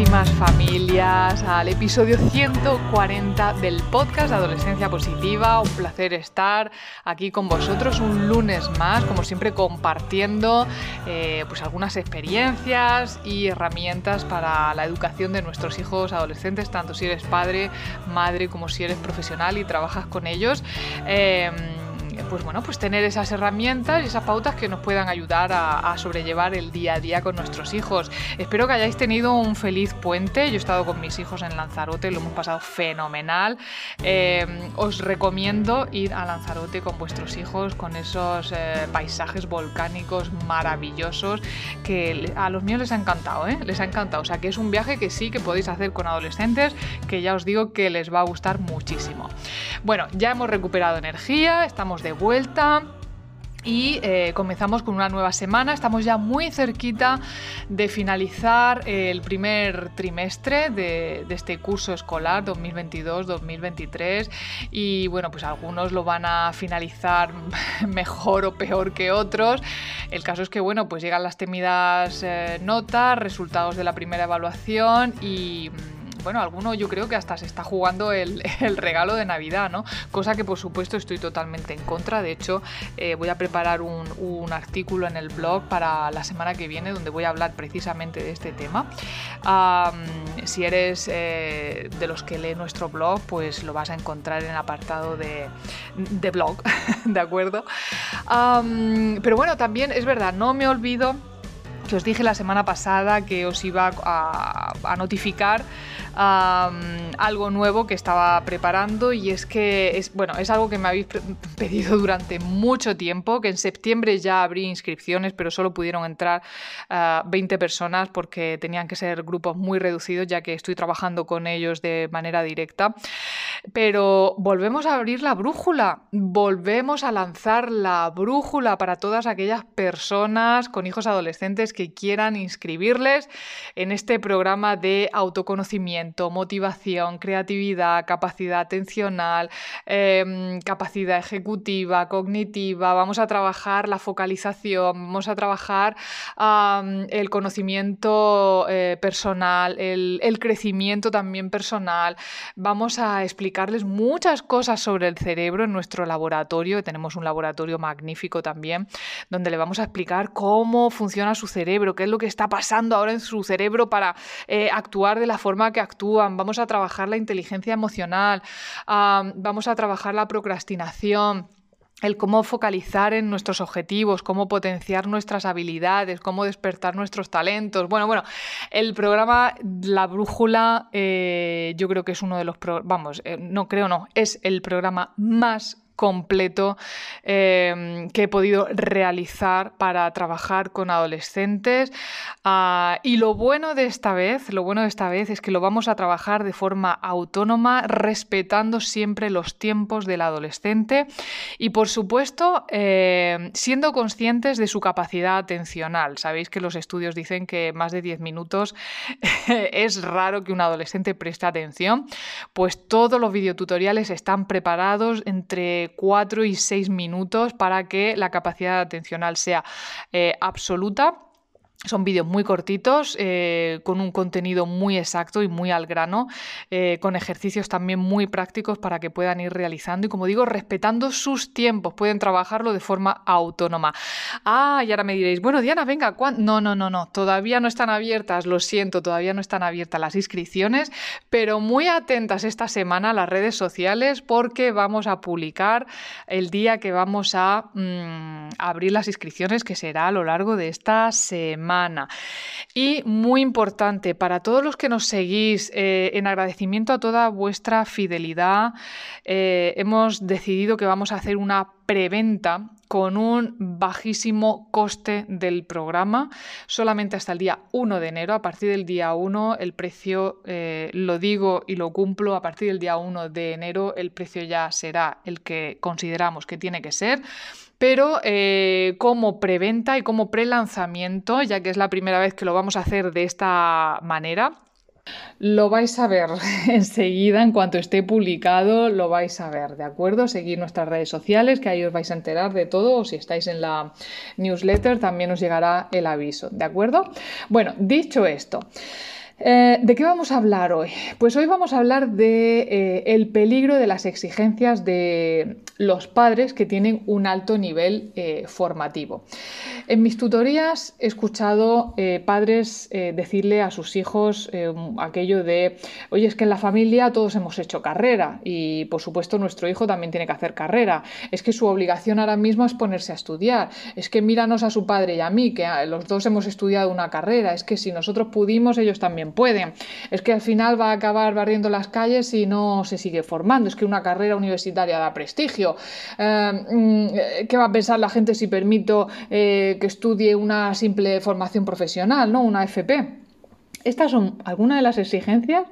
queridísimas familias al episodio 140 del podcast Adolescencia Positiva. Un placer estar aquí con vosotros un lunes más, como siempre compartiendo eh, pues algunas experiencias y herramientas para la educación de nuestros hijos adolescentes, tanto si eres padre, madre como si eres profesional y trabajas con ellos. Em, pues bueno, pues tener esas herramientas y esas pautas que nos puedan ayudar a, sobrellevar el día a día con nuestros hijos. Espero que hayáis tenido un feliz puente. Yo he estado con mis hijos en Lanzarote, lo hemos pasado fenomenal. Eh, os recomiendo ir a Lanzarote con vuestros hijos, con esos eh, paisajes volcánicos maravillosos que a los míos les ha encantado, ¿eh? Les ha encantado. O sea que es un viaje que sí que podéis hacer con adolescentes, que ya os digo que les va a gustar muchísimo. Bueno, ya hemos recuperado energía, estamos de vuelta. Y eh, comenzamos con una nueva semana. Estamos ya muy cerquita de finalizar el primer trimestre de, este curso escolar 2022-2023. Y bueno, pues algunos lo van a finalizar mejor o peor que otros. El caso es que, bueno, pues llegan las temidas eh, notas, resultados de la primera evaluación y bueno, alguno yo creo que hasta se está jugando el, regalo de Navidad, ¿no? Cosa que por supuesto estoy totalmente en contra. De hecho, eh, voy a preparar un, artículo en el blog para la semana que viene donde voy a hablar precisamente de este tema. si eres eh, de los que lee nuestro blog, pues lo vas a encontrar en el apartado de, blog, ¿de acuerdo? pero bueno, también es verdad, no me olvido que os dije la semana pasada que os iba a notificar algo nuevo que estaba preparando y es que es, bueno, es algo que me habéis pedido durante mucho tiempo, que en septiembre ya abrí inscripciones, pero solo pudieron entrar 20 ah, personas porque tenían que ser grupos muy reducidos ya que estoy trabajando con ellos de manera directa. Pero volvemos a abrir la brújula, volvemos a lanzar la brújula para todas aquellas personas con hijos adolescentes que quieran inscribirles en este programa de autoconocimiento motivación, creatividad, capacidad atencional, em, capacidad ejecutiva, cognitiva, vamos a trabajar la focalización, vamos a trabajar el conocimiento eh, personal, el, crecimiento también personal, vamos a explicarles muchas cosas sobre el cerebro en nuestro laboratorio, tenemos un laboratorio magnífico también, donde le vamos a explicar cómo funciona su cerebro, qué es lo que está pasando ahora en su cerebro para eh, actuar de la forma que actúan, vamos a trabajar la inteligencia emocional, vamos a trabajar la procrastinación el cómo focalizar en nuestros objetivos, cómo potenciar nuestras habilidades, cómo despertar nuestros talentos. Bueno, bueno, el programa La Brújula eh, yo creo que es uno de los, vamos, eh, no creo no, es el programa más completo em, que he podido realizar para trabajar con adolescentes. Ah, y lo bueno de esta vez, lo bueno de esta vez es que lo vamos a trabajar de forma autónoma, respetando siempre los tiempos del adolescente y, por supuesto, em, siendo conscientes de su capacidad atencional. Sabéis que los estudios dicen que más de 10 minutos es raro que un adolescente preste atención, pues todos los videotutoriales están preparados entre 4 y 6 minutos para que la capacidad atencional sea eh, absoluta son vídeos muy cortitos, eh, con un contenido muy exacto y muy al grano, eh, con ejercicios también muy prácticos para que puedan ir realizando y, como digo, respetando sus tiempos, pueden trabajarlo de forma autónoma. Ah, y ahora me diréis, bueno, Diana, venga, no, no, no, no, todavía no están abiertas, lo siento, todavía no están abiertas las inscripciones, pero muy atentas esta semana a las redes sociales porque vamos a publicar el día que vamos a mm, abrir las inscripciones, que será a lo largo de esta semana. Y muy importante, para todos los que nos seguís, eh, en agradecimiento a toda vuestra fidelidad, eh, hemos decidido que vamos a hacer una preventa con un bajísimo coste del programa, solamente hasta el día 1 de enero. A partir del día 1 el precio, eh, lo digo y lo cumplo, a partir del día 1 de enero el precio ya será el que consideramos que tiene que ser pero eh, como preventa y como pre-lanzamiento, ya que es la primera vez que lo vamos a hacer de esta manera, lo vais a ver enseguida, en cuanto esté publicado, lo vais a ver, ¿de acuerdo? Seguir nuestras redes sociales, que ahí os vais a enterar de todo, o si estáis en la newsletter también os llegará el aviso, ¿de acuerdo? Bueno, dicho esto. Eh, ¿De qué vamos a hablar hoy? Pues hoy vamos a hablar de eh, el peligro de las exigencias de los padres que tienen un alto nivel eh, formativo. En mis tutorías he escuchado padres decirle a sus hijos aquello de, oye, es que en la familia todos hemos hecho carrera y por supuesto nuestro hijo también tiene que hacer carrera. Es que su obligación ahora mismo es ponerse a estudiar. Es que míranos a su padre y a mí, que los dos hemos estudiado una carrera. Es que si nosotros pudimos, ellos también pueden. Es que al final va a acabar barriendo las calles y no se sigue formando. Es que una carrera universitaria da prestigio. Eh, mm, ¿Qué va a pensar la gente si permito eh, que estudie una simple formación profesional, ¿no? una FP? Estas son algunas de las exigencias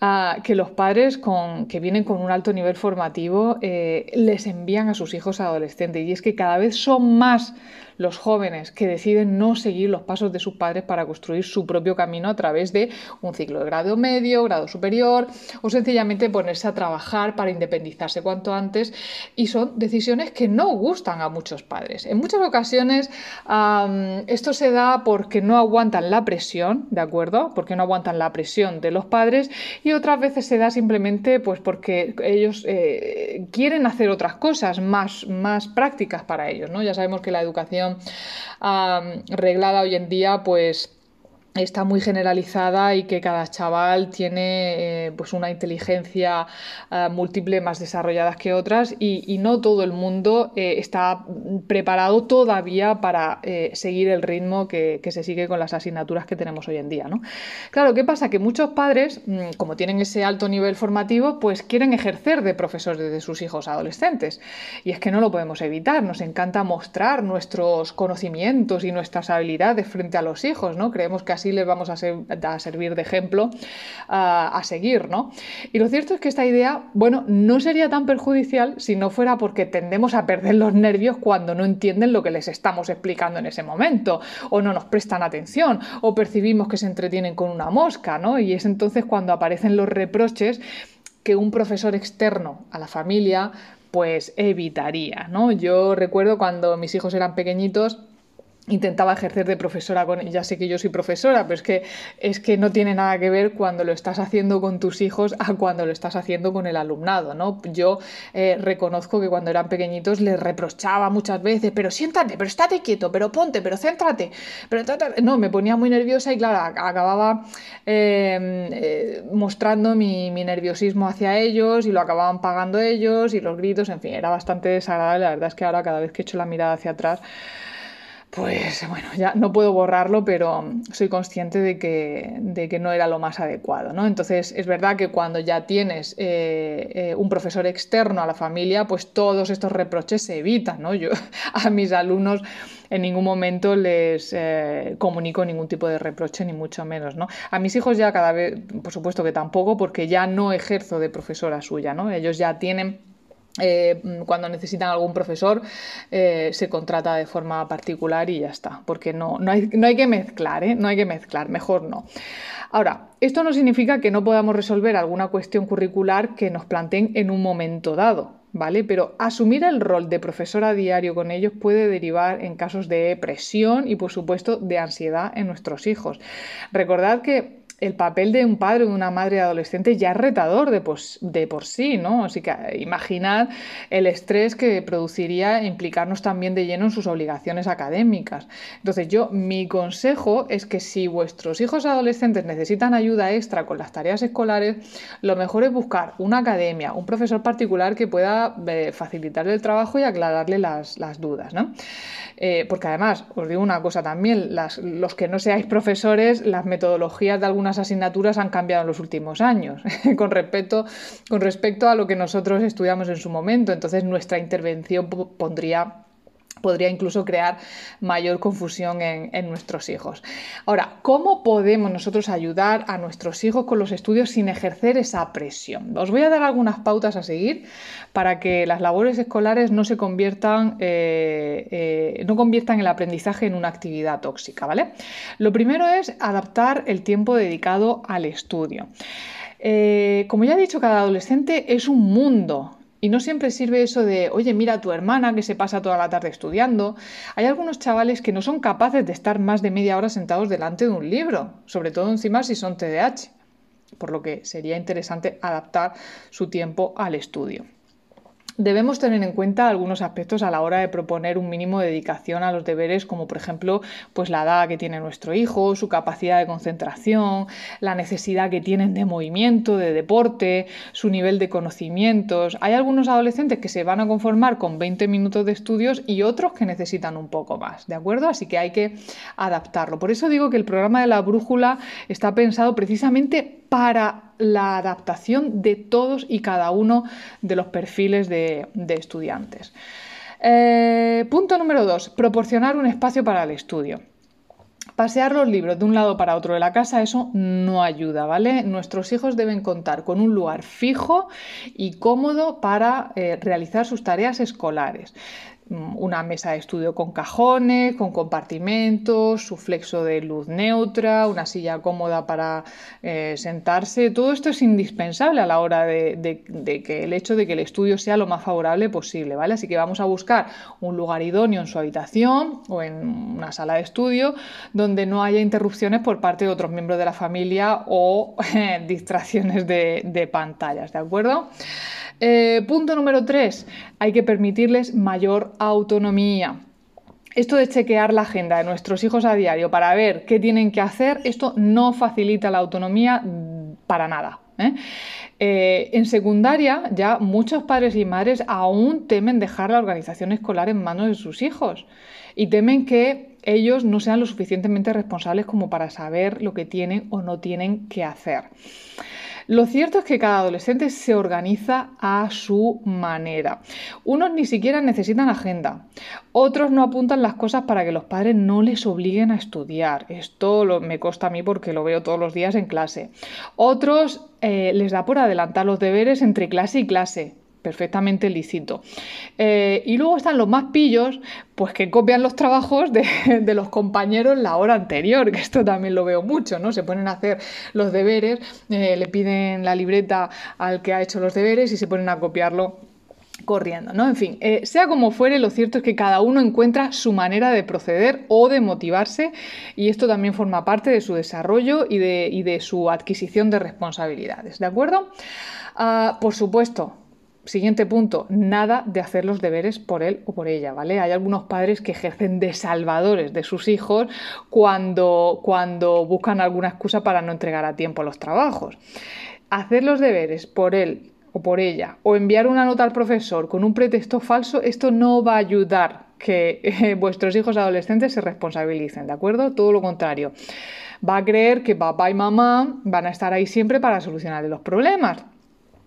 ah, que los padres con, que vienen con un alto nivel formativo eh, les envían a sus hijos adolescentes. Y es que cada vez son más los jóvenes que deciden no seguir los pasos de sus padres para construir su propio camino a través de un ciclo de grado medio, grado superior o sencillamente ponerse a trabajar para independizarse cuanto antes y son decisiones que no gustan a muchos padres. En muchas ocasiones esto se da porque no aguantan la presión, ¿de acuerdo? Porque no aguantan la presión de los padres y otras veces se da simplemente pues porque ellos eh, quieren hacer otras cosas más, más prácticas para ellos, ¿no? Ya sabemos que la educación reglada hoy en día, pues está muy generalizada y que cada chaval tiene eh, pues una inteligencia eh, múltiple más desarrolladas que otras y, no todo el mundo eh, está preparado todavía para seguir el ritmo que, se sigue con las asignaturas que tenemos hoy en día. ¿no? Claro, ¿qué pasa? Que muchos padres, mm, como tienen ese alto nivel formativo, pues quieren ejercer de profesores de sus hijos adolescentes. Y es que no lo podemos evitar, nos encanta mostrar nuestros conocimientos y nuestras habilidades frente a los hijos, ¿no? Creemos que así les vamos a, servir de ejemplo a seguir, ¿no? Y lo cierto es que esta idea, bueno, no sería tan perjudicial si no fuera porque tendemos a perder los nervios cuando no entienden lo que les estamos explicando en ese momento, o no nos prestan atención, o percibimos que se entretienen con una mosca, ¿no? Y es entonces cuando aparecen los reproches que un profesor externo a la familia pues evitaría, ¿no? Yo recuerdo cuando mis hijos eran pequeñitos, intentaba ejercer de profesora con ya sé que yo soy profesora pero es que es que no tiene nada que ver cuando lo estás haciendo con tus hijos a cuando lo estás haciendo con el alumnado no yo eh, reconozco que cuando eran pequeñitos les reprochaba muchas veces pero siéntate pero estate quieto pero ponte pero céntrate pero no me ponía muy nerviosa y claro acababa em, eh, mostrando mi, mi nerviosismo hacia ellos y lo acababan pagando ellos y los gritos en fin era bastante desagradable. La verdad es que ahora cada vez que echo la mirada hacia atrás pues bueno, ya no puedo borrarlo, pero soy consciente de que, de que no era lo más adecuado. ¿no? Entonces, es verdad que cuando ya tienes eh, eh, un profesor externo a la familia, pues todos estos reproches se evitan. ¿no? Yo a mis alumnos en ningún momento les eh, comunico ningún tipo de reproche, ni mucho menos. ¿no? A mis hijos ya cada vez, por supuesto que tampoco, porque ya no ejerzo de profesora suya. ¿no? Ellos ya tienen eh, cuando necesitan algún profesor eh, se contrata de forma particular y ya está, porque no, no, hay, no hay, que mezclar, ¿eh? no hay que mezclar, mejor no. Ahora, esto no significa que no podamos resolver alguna cuestión curricular que nos planteen en un momento dado, ¿vale? Pero asumir el rol de profesor a diario con ellos puede derivar en casos de presión y, por supuesto, de ansiedad en nuestros hijos. Recordad que el papel de un padre o de una madre adolescente ya es retador de, de por sí, ¿no? Así que eh, imaginad el estrés que produciría implicarnos también de lleno en sus obligaciones académicas. Entonces yo, mi consejo es que si vuestros hijos adolescentes necesitan ayuda extra con las tareas escolares, lo mejor es buscar una academia, un profesor particular que pueda eh, facilitarle el trabajo y aclararle las, dudas, ¿no? Eh, porque además, os digo una cosa también, los que no seáis profesores, las metodologías de alguna algunas asignaturas han cambiado en los últimos años con, respecto, con respecto a lo que nosotros estudiamos en su momento. Entonces nuestra intervención pondría podría incluso crear mayor confusión en, nuestros hijos. Ahora, ¿cómo podemos nosotros ayudar a nuestros hijos con los estudios sin ejercer esa presión? Os voy a dar algunas pautas a seguir para que las labores escolares no se conviertan, eh, eh, no conviertan el aprendizaje en una actividad tóxica, ¿vale? Lo primero es adaptar el tiempo dedicado al estudio. Eh, como ya he dicho, cada adolescente es un mundo y no siempre sirve eso de, oye, mira a tu hermana que se pasa toda la tarde estudiando. Hay algunos chavales que no son capaces de estar más de media hora sentados delante de un libro, sobre todo encima si son TDAH, por lo que sería interesante adaptar su tiempo al estudio. Debemos tener en cuenta algunos aspectos a la hora de proponer un mínimo de dedicación a los deberes, como por ejemplo pues la edad que tiene nuestro hijo, su capacidad de concentración, la necesidad que tienen de movimiento, de deporte, su nivel de conocimientos. Hay algunos adolescentes que se van a conformar con 20 minutos de estudios y otros que necesitan un poco más, ¿de acuerdo? Así que hay que adaptarlo. Por eso digo que el programa de la brújula está pensado precisamente para la adaptación de todos y cada uno de los perfiles de, estudiantes. Eh, punto número dos, proporcionar un espacio para el estudio. Pasear los libros de un lado para otro de la casa, eso no ayuda, ¿vale? Nuestros hijos deben contar con un lugar fijo y cómodo para eh, realizar sus tareas escolares. Una mesa de estudio con cajones, con compartimentos, su flexo de luz neutra, una silla cómoda para eh, sentarse. Todo esto es indispensable a la hora de, que el hecho de que el estudio sea lo más favorable posible, ¿vale? Así que vamos a buscar un lugar idóneo en su habitación o en una sala de estudio donde no haya interrupciones por parte de otros miembros de la familia o distracciones de, de pantallas, ¿de acuerdo? Eh, punto número 3. Hay que permitirles mayor autonomía. Esto de chequear la agenda de nuestros hijos a diario para ver qué tienen que hacer, esto no facilita la autonomía para nada. ¿eh? Eh, en secundaria ya muchos padres y madres aún temen dejar la organización escolar en manos de sus hijos y temen que ellos no sean lo suficientemente responsables como para saber lo que tienen o no tienen que hacer. Lo cierto es que cada adolescente se organiza a su manera. Unos ni siquiera necesitan agenda. Otros no apuntan las cosas para que los padres no les obliguen a estudiar. Esto me consta a mí porque lo veo todos los días en clase. Otros eh, les da por adelantar los deberes entre clase y clase perfectamente lícito. Eh, y luego están los más pillos, pues que copian los trabajos de, los compañeros la hora anterior, que esto también lo veo mucho, ¿no? Se ponen a hacer los deberes, eh, le piden la libreta al que ha hecho los deberes y se ponen a copiarlo corriendo, ¿no? En fin, eh, sea como fuere, lo cierto es que cada uno encuentra su manera de proceder o de motivarse y esto también forma parte de su desarrollo y de, su adquisición de responsabilidades, ¿de acuerdo? Ah, por supuesto, Siguiente punto, nada de hacer los deberes por él o por ella, ¿vale? Hay algunos padres que ejercen de salvadores de sus hijos cuando, cuando buscan alguna excusa para no entregar a tiempo los trabajos. Hacer los deberes por él o por ella o enviar una nota al profesor con un pretexto falso, esto no va a ayudar que eh, vuestros hijos adolescentes se responsabilicen, ¿de acuerdo? Todo lo contrario. Va a creer que papá y mamá van a estar ahí siempre para solucionar los problemas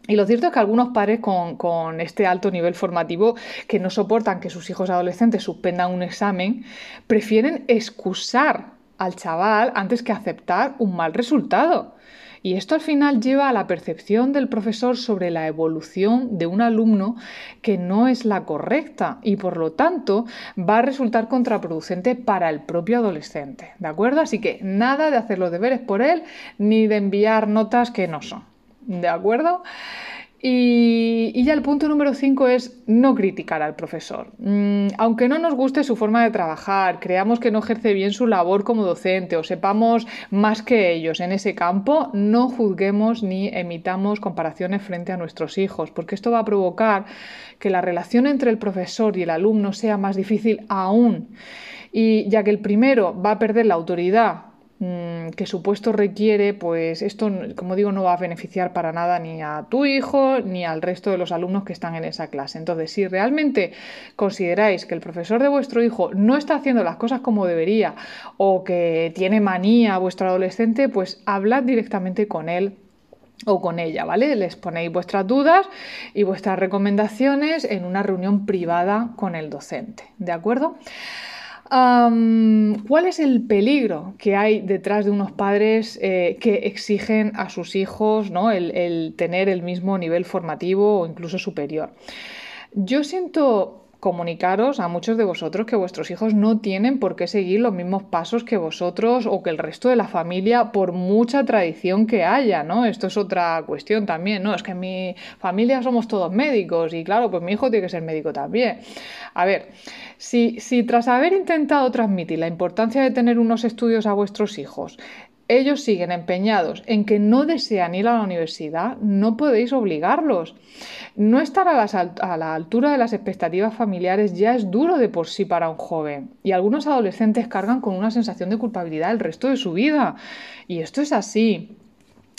y lo cierto es que algunos padres con, este alto nivel formativo que no soportan que sus hijos adolescentes suspendan un examen, prefieren excusar al chaval antes que aceptar un mal resultado. Y esto al final lleva a la percepción del profesor sobre la evolución de un alumno que no es la correcta y por lo tanto va a resultar contraproducente para el propio adolescente. ¿De acuerdo? Así que nada de hacer los deberes por él ni de enviar notas que no son. ¿De acuerdo? Y, ya el punto número 5 es no criticar al profesor. Mm, aunque no nos guste su forma de trabajar, creamos que no ejerce bien su labor como docente o sepamos más que ellos en ese campo, no juzguemos ni emitamos comparaciones frente a nuestros hijos, porque esto va a provocar que la relación entre el profesor y el alumno sea más difícil aún. Y ya que el primero va a perder la autoridad que su puesto requiere, pues esto, como digo, no va a beneficiar para nada ni a tu hijo ni al resto de los alumnos que están en esa clase. Entonces, si realmente consideráis que el profesor de vuestro hijo no está haciendo las cosas como debería o que tiene manía a vuestro adolescente, pues hablad directamente con él o con ella, ¿vale? Les ponéis vuestras dudas y vuestras recomendaciones en una reunión privada con el docente, ¿de acuerdo? ¿Cuál es el peligro que hay detrás de unos padres eh, que exigen a sus hijos ¿no? el tener el mismo nivel formativo o incluso superior? Yo siento comunicaros a muchos de vosotros que vuestros hijos no tienen por qué seguir los mismos pasos que vosotros o que el resto de la familia por mucha tradición que haya, ¿no? Esto es otra cuestión también, ¿no? Es que en mi familia somos todos médicos y claro, pues mi hijo tiene que ser médico también. A ver, si, si tras haber intentado transmitir la importancia de tener unos estudios a vuestros hijos, ellos siguen empeñados en que no desean ir a la universidad, no podéis obligarlos. No estar a, la altura de las expectativas familiares ya es duro de por sí para un joven y algunos adolescentes cargan con una sensación de culpabilidad el resto de su vida. Y esto es así.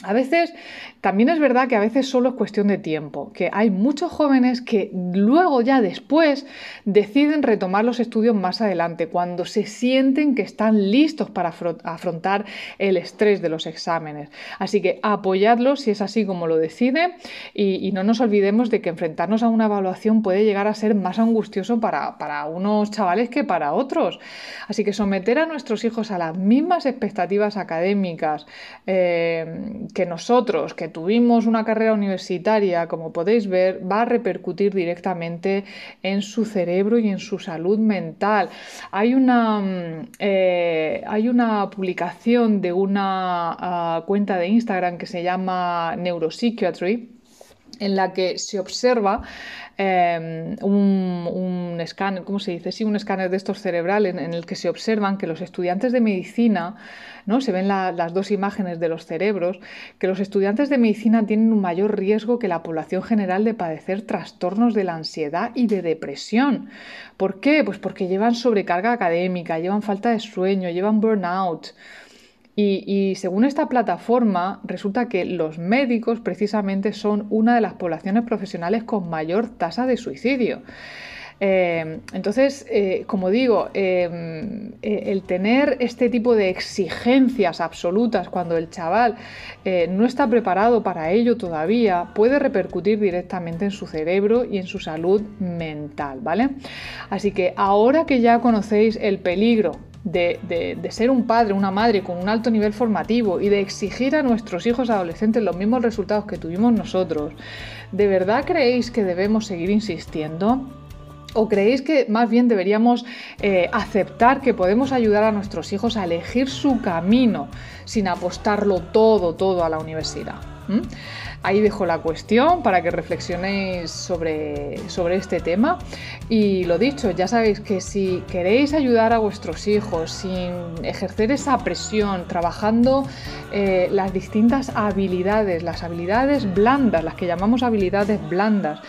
A veces, también es verdad que a veces solo es cuestión de tiempo, que hay muchos jóvenes que luego ya después deciden retomar los estudios más adelante, cuando se sienten que están listos para afrontar el estrés de los exámenes. Así que apoyadlos si es así como lo decide y, no nos olvidemos de que enfrentarnos a una evaluación puede llegar a ser más angustioso para, unos chavales que para otros. Así que someter a nuestros hijos a las mismas expectativas académicas, eh, que nosotros, que tuvimos una carrera universitaria, como podéis ver, va a repercutir directamente en su cerebro y en su salud mental. Hay una, mm, eh, hay una publicación de una ah, cuenta de Instagram que se llama Neuropsychiatry en la que se observa Em, un, escáner, ¿cómo se dice? Sí, un escáner de estos cerebrales en, el que se observan que los estudiantes de medicina, ¿no? Se ven las dos imágenes de los cerebros, que los estudiantes de medicina tienen un mayor riesgo que la población general de padecer trastornos de la ansiedad y de depresión. ¿Por qué? Pues porque llevan sobrecarga académica, llevan falta de sueño, llevan burnout. Y, según esta plataforma, resulta que los médicos precisamente son una de las poblaciones profesionales con mayor tasa de suicidio. Eh, entonces, eh, como digo, eh, el tener este tipo de exigencias absolutas cuando el chaval no está preparado para ello todavía puede repercutir directamente en su cerebro y en su salud mental, ¿vale? Así que ahora que ya conocéis el peligro de, ser un padre, una madre con un alto nivel formativo y de exigir a nuestros hijos adolescentes los mismos resultados que tuvimos nosotros, ¿de verdad creéis que debemos seguir insistiendo? ¿O creéis que más bien deberíamos eh, aceptar que podemos ayudar a nuestros hijos a elegir su camino sin apostarlo todo, todo a la universidad? Ahí dejo la cuestión para que reflexionéis sobre, sobre este tema. Y lo dicho, ya sabéis que si queréis ayudar a vuestros hijos sin ejercer esa presión, trabajando eh, las distintas habilidades, las habilidades blandas, las que llamamos habilidades blandas,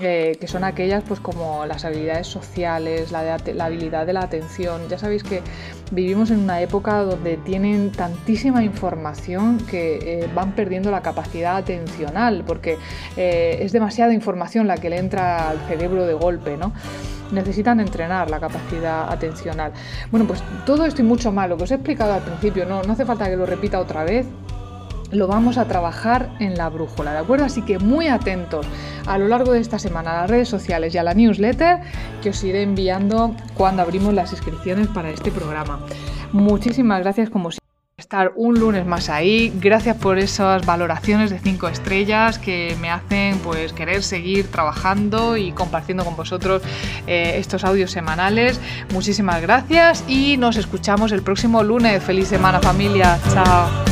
eh, que son aquellas pues como las habilidades sociales, la, habilidad de la atención. Ya sabéis que vivimos en una época donde tienen tantísima información que eh, van perdiendo la capacidad atencional, porque eh, es demasiada información la que le entra al cerebro de golpe, ¿no? necesitan entrenar la capacidad atencional. Bueno, pues todo esto y mucho más, lo que os he explicado al principio, no, no hace falta que lo repita otra vez, lo vamos a trabajar en la brújula, ¿de acuerdo? Así que muy atentos a lo largo de esta semana a las redes sociales y a la newsletter que os iré enviando cuando abrimos las inscripciones para este programa. Muchísimas gracias como siempre estar un lunes más ahí. Gracias por esas valoraciones de 5 estrellas que me hacen pues querer seguir trabajando y compartiendo con vosotros eh, estos audios semanales. Muchísimas gracias y nos escuchamos el próximo lunes. Feliz semana familia. Chao.